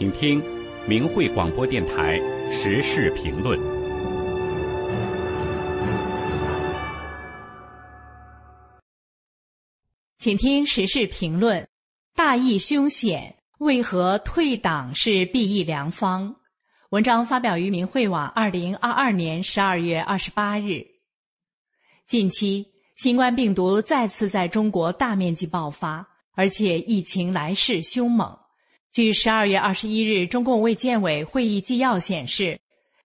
请听明慧广播电台时事评论。请听时事评论：大义凶险，为何退党是避疫良方？文章发表于明慧网，二零二二年十二月二十八日。近期，新冠病毒再次在中国大面积爆发，而且疫情来势凶猛。据十二月二十一日中共卫健委会议纪要显示，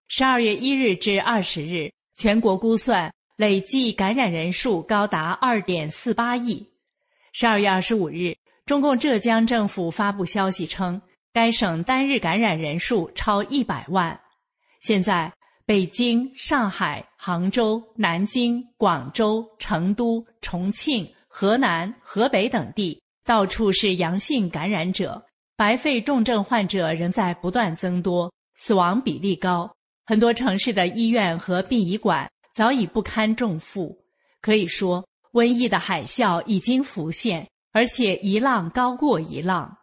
十二月一日至二十日，全国估算累计感染人数高达二点四八亿。十二月二十五日，中共浙江政府发布消息称，该省单日感染人数超一百万。现在，北京、上海、杭州、南京、广州、成都、重庆、河南、河北等地到处是阳性感染者。白肺重症患者仍在不断增多，死亡比例高，很多城市的医院和殡仪馆早已不堪重负。可以说，瘟疫的海啸已经浮现，而且一浪高过一浪。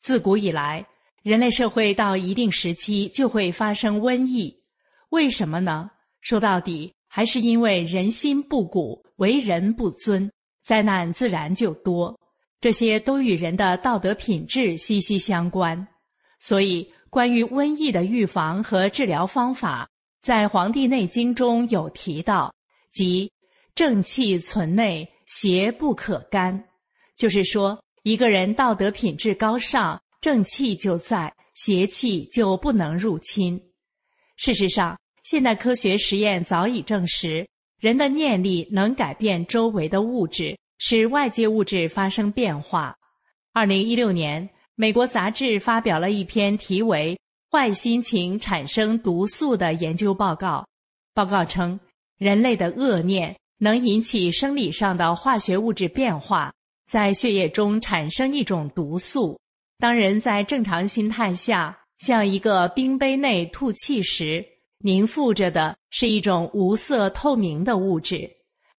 自古以来，人类社会到一定时期就会发生瘟疫，为什么呢？说到底，还是因为人心不古，为人不尊，灾难自然就多。这些都与人的道德品质息息相关，所以关于瘟疫的预防和治疗方法，在《黄帝内经》中有提到，即正气存内，邪不可干。就是说，一个人道德品质高尚，正气就在，邪气就不能入侵。事实上，现代科学实验早已证实，人的念力能改变周围的物质。使外界物质发生变化。二零一六年，美国杂志发表了一篇题为《坏心情产生毒素》的研究报告。报告称，人类的恶念能引起生理上的化学物质变化，在血液中产生一种毒素。当人在正常心态下向一个冰杯内吐气时，凝附着的是一种无色透明的物质。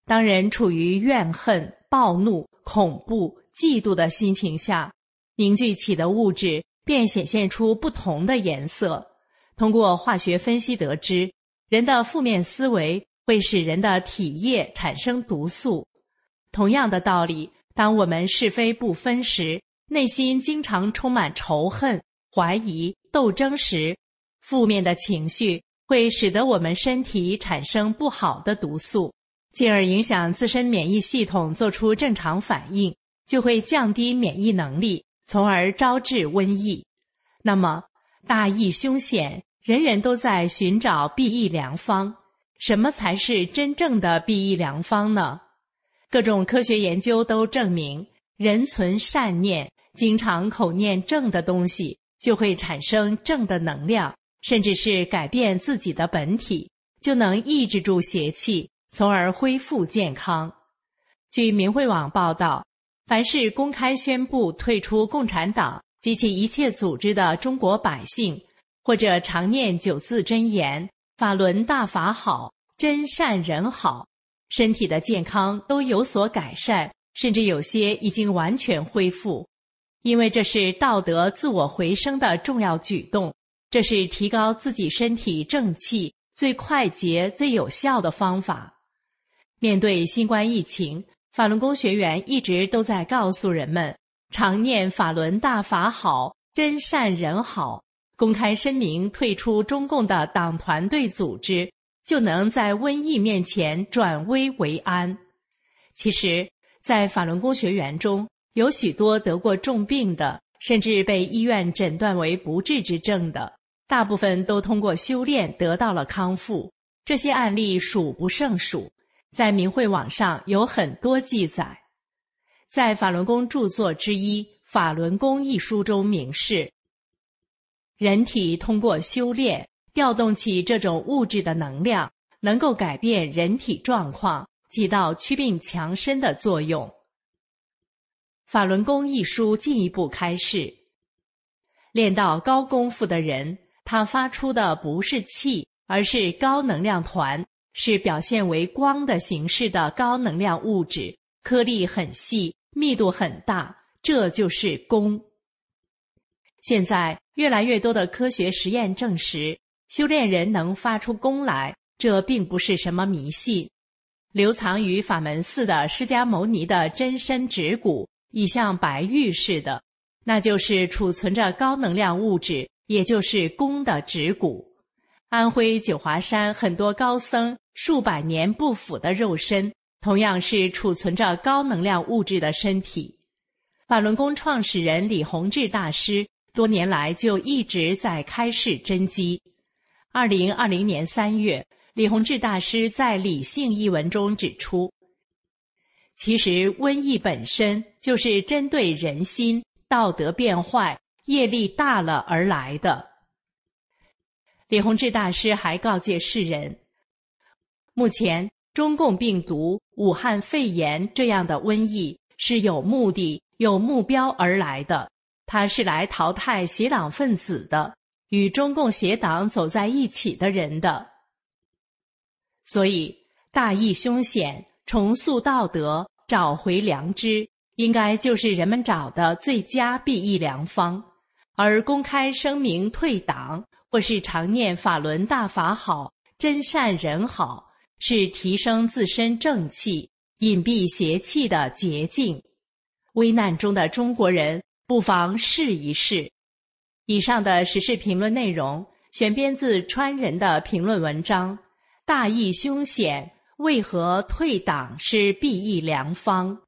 当人处于怨恨。暴怒、恐怖、嫉妒的心情下，凝聚起的物质便显现出不同的颜色。通过化学分析得知，人的负面思维会使人的体液产生毒素。同样的道理，当我们是非不分时，内心经常充满仇恨、怀疑、斗争时，负面的情绪会使得我们身体产生不好的毒素。进而影响自身免疫系统做出正常反应，就会降低免疫能力，从而招致瘟疫。那么，大疫凶险，人人都在寻找避疫良方。什么才是真正的避疫良方呢？各种科学研究都证明，人存善念，经常口念正的东西，就会产生正的能量，甚至是改变自己的本体，就能抑制住邪气。从而恢复健康。据明慧网报道，凡是公开宣布退出共产党及其一切组织的中国百姓，或者常念九字真言“法轮大法好，真善人好”，身体的健康都有所改善，甚至有些已经完全恢复。因为这是道德自我回升的重要举动，这是提高自己身体正气最快捷、最有效的方法。面对新冠疫情，法轮功学员一直都在告诉人们：常念法轮大法好，真善人好。公开声明退出中共的党团队组织，就能在瘟疫面前转危为安。其实，在法轮功学员中有许多得过重病的，甚至被医院诊断为不治之症的，大部分都通过修炼得到了康复。这些案例数不胜数。在明慧网上有很多记载，在法轮功著作之一《法轮功》一书中明示，人体通过修炼调动起这种物质的能量，能够改变人体状况，起到祛病强身的作用。《法轮功》一书进一步开示，练到高功夫的人，他发出的不是气，而是高能量团。是表现为光的形式的高能量物质，颗粒很细，密度很大，这就是功。现在越来越多的科学实验证实，修炼人能发出功来，这并不是什么迷信。留藏于法门寺的释迦牟尼的真身指骨，已像白玉似的，那就是储存着高能量物质，也就是功的指骨。安徽九华山很多高僧数百年不腐的肉身，同样是储存着高能量物质的身体。法轮功创始人李洪志大师。多年来就一直在开示真机。二零二零年三月，李洪志大师在《理性》一文中指出，其实瘟疫本身就是针对人心道德变坏、业力大了而来的。李洪志大师还告诫世人，目前中共病毒、武汉肺炎这样的瘟疫是有目的、有目标而来的。他是来淘汰邪党分子的，与中共邪党走在一起的人的。所以，大义凶险，重塑道德，找回良知，应该就是人们找的最佳避疫良方。而公开声明退党，或是常念法轮大法好，真善人好，是提升自身正气、隐蔽邪气的捷径。危难中的中国人。不妨试一试。以上的时事评论内容选编自川人的评论文章。大义凶险，为何退党是必疫良方？